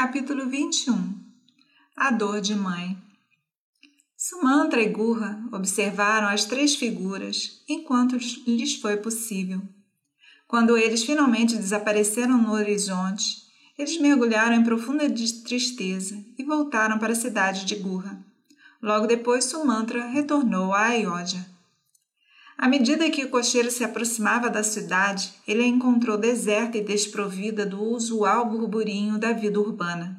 Capítulo 21 A dor de mãe Sumantra e Gurra observaram as três figuras enquanto lhes foi possível. Quando eles finalmente desapareceram no horizonte, eles mergulharam em profunda tristeza e voltaram para a cidade de Gurra. Logo depois, Sumantra retornou a Ayodhya. À medida que o cocheiro se aproximava da cidade, ele a encontrou deserta e desprovida do usual burburinho da vida urbana.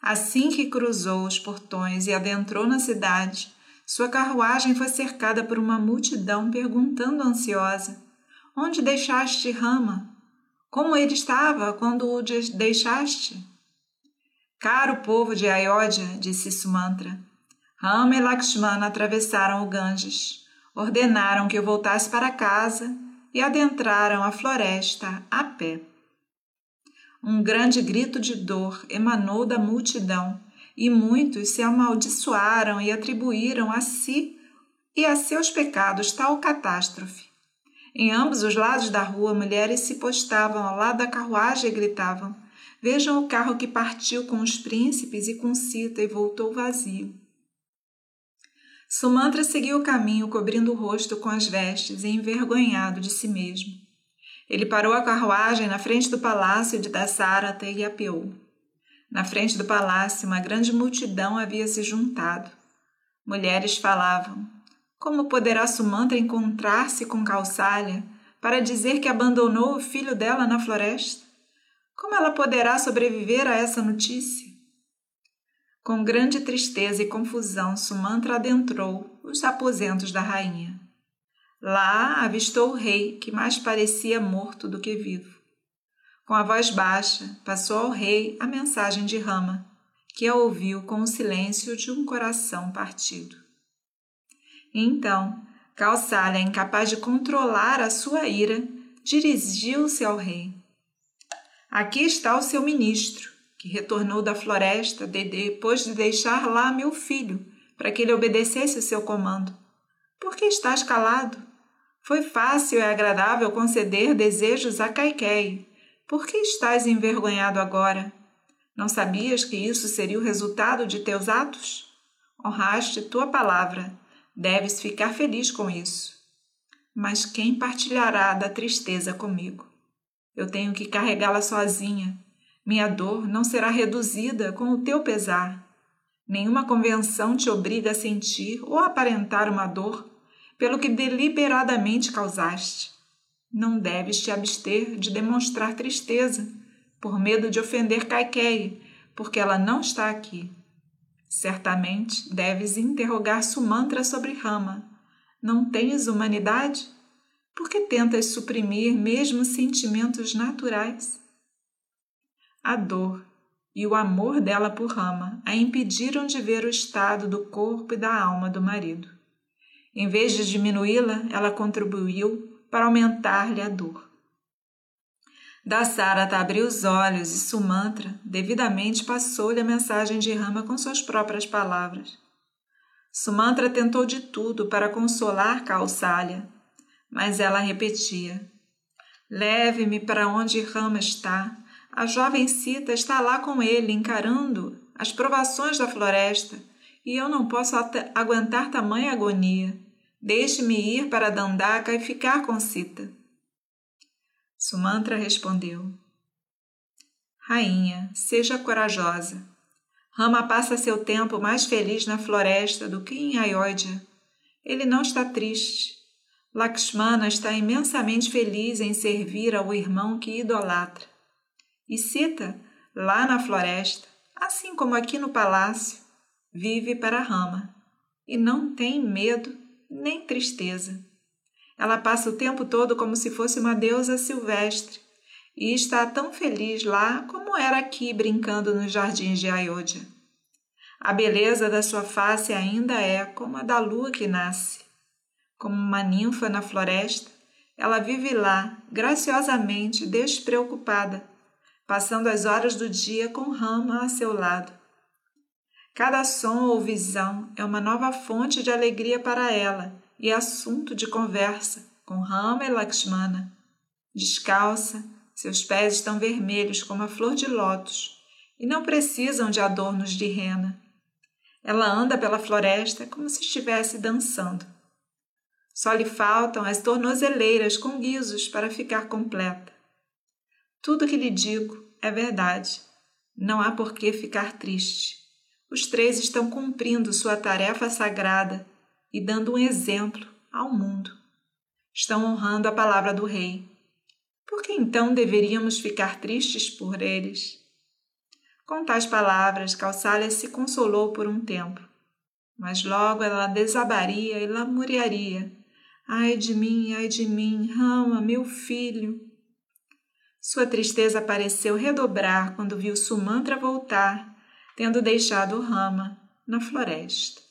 Assim que cruzou os portões e adentrou na cidade, sua carruagem foi cercada por uma multidão perguntando ansiosa: Onde deixaste Rama? Como ele estava quando o deixaste? Caro povo de Ayodhya, disse Sumantra, Rama e Lakshmana atravessaram o Ganges ordenaram que eu voltasse para casa e adentraram a floresta a pé. Um grande grito de dor emanou da multidão e muitos se amaldiçoaram e atribuíram a si e a seus pecados tal catástrofe. Em ambos os lados da rua, mulheres se postavam ao lado da carruagem e gritavam: Vejam o carro que partiu com os príncipes e com Sita e voltou vazio. Sumantra seguiu o caminho, cobrindo o rosto com as vestes e envergonhado de si mesmo. Ele parou a carruagem na frente do palácio de Dasarata e apeou. Na frente do palácio, uma grande multidão havia se juntado. Mulheres falavam: Como poderá Sumantra encontrar-se com Kausalya para dizer que abandonou o filho dela na floresta? Como ela poderá sobreviver a essa notícia? Com grande tristeza e confusão, Sumantra adentrou os aposentos da rainha. Lá avistou o rei, que mais parecia morto do que vivo. Com a voz baixa, passou ao rei a mensagem de Rama, que a ouviu com o silêncio de um coração partido. Então, Kausalya, incapaz de controlar a sua ira, dirigiu-se ao rei. Aqui está o seu ministro que retornou da floresta depois de deixar lá meu filho, para que ele obedecesse o seu comando. Por que estás calado? Foi fácil e agradável conceder desejos a Caiquei. Por que estás envergonhado agora? Não sabias que isso seria o resultado de teus atos? Honraste tua palavra. Deves ficar feliz com isso. Mas quem partilhará da tristeza comigo? Eu tenho que carregá-la sozinha minha dor não será reduzida com o teu pesar. Nenhuma convenção te obriga a sentir ou aparentar uma dor pelo que deliberadamente causaste. Não deves te abster de demonstrar tristeza, por medo de ofender Caiqueia, porque ela não está aqui. Certamente deves interrogar Sumantra sobre Rama. Não tens humanidade? Por que tentas suprimir mesmo sentimentos naturais? A dor e o amor dela por Rama a impediram de ver o estado do corpo e da alma do marido. Em vez de diminuí-la, ela contribuiu para aumentar-lhe a dor. Dasarata abriu os olhos e Sumantra devidamente passou-lhe a mensagem de Rama com suas próprias palavras. Sumantra tentou de tudo para consolar Kausalya, mas ela repetia: Leve-me para onde Rama está, a jovem Cita está lá com ele, encarando as provações da floresta, e eu não posso aguentar tamanha agonia. Deixe-me ir para Dandaka e ficar com Sita. Sumantra respondeu: Rainha, seja corajosa. Rama passa seu tempo mais feliz na floresta do que em Ayodhya. Ele não está triste. Lakshmana está imensamente feliz em servir ao irmão que idolatra. E Sita, lá na floresta, assim como aqui no palácio, vive para a Rama e não tem medo nem tristeza. Ela passa o tempo todo como se fosse uma deusa silvestre e está tão feliz lá como era aqui brincando nos jardins de Ayodhya. A beleza da sua face ainda é como a da lua que nasce. Como uma ninfa na floresta, ela vive lá, graciosamente despreocupada, passando as horas do dia com Rama a seu lado. Cada som ou visão é uma nova fonte de alegria para ela e assunto de conversa com Rama e Lakshmana. Descalça, seus pés estão vermelhos como a flor de lótus, e não precisam de adornos de rena. Ela anda pela floresta como se estivesse dançando. Só lhe faltam as tornozeleiras com guizos para ficar completa. Tudo que lhe digo é verdade. Não há por que ficar triste. Os três estão cumprindo sua tarefa sagrada e dando um exemplo ao mundo. Estão honrando a palavra do Rei. Por que então deveríamos ficar tristes por eles? Com tais palavras, Calçália se consolou por um tempo, mas logo ela desabaria e lamuriaria. Ai de mim, ai de mim, Rama, meu filho. Sua tristeza pareceu redobrar quando viu Sumantra voltar, tendo deixado Rama na floresta.